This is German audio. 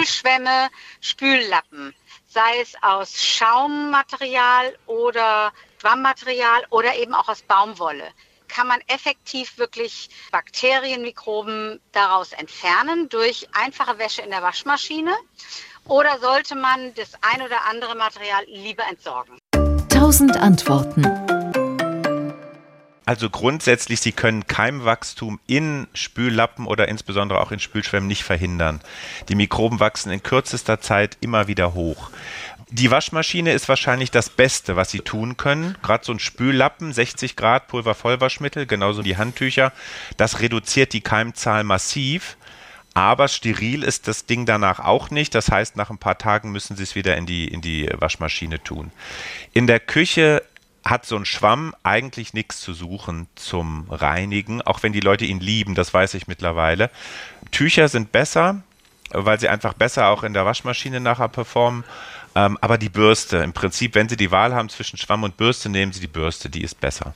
Spülschwämme, Spüllappen, sei es aus Schaummaterial oder Schwammmaterial oder eben auch aus Baumwolle kann man effektiv wirklich Bakterien, Mikroben daraus entfernen durch einfache Wäsche in der Waschmaschine? Oder sollte man das ein oder andere Material lieber entsorgen? Tausend Antworten. Also grundsätzlich, Sie können Keimwachstum in Spüllappen oder insbesondere auch in Spülschwämmen nicht verhindern. Die Mikroben wachsen in kürzester Zeit immer wieder hoch. Die Waschmaschine ist wahrscheinlich das Beste, was Sie tun können. Gerade so ein Spüllappen, 60 Grad Pulvervollwaschmittel, genauso die Handtücher, das reduziert die Keimzahl massiv. Aber steril ist das Ding danach auch nicht. Das heißt, nach ein paar Tagen müssen Sie es wieder in die, in die Waschmaschine tun. In der Küche hat so ein Schwamm eigentlich nichts zu suchen zum Reinigen, auch wenn die Leute ihn lieben, das weiß ich mittlerweile. Tücher sind besser, weil sie einfach besser auch in der Waschmaschine nachher performen. Ähm, aber die Bürste, im Prinzip, wenn Sie die Wahl haben zwischen Schwamm und Bürste, nehmen Sie die Bürste, die ist besser.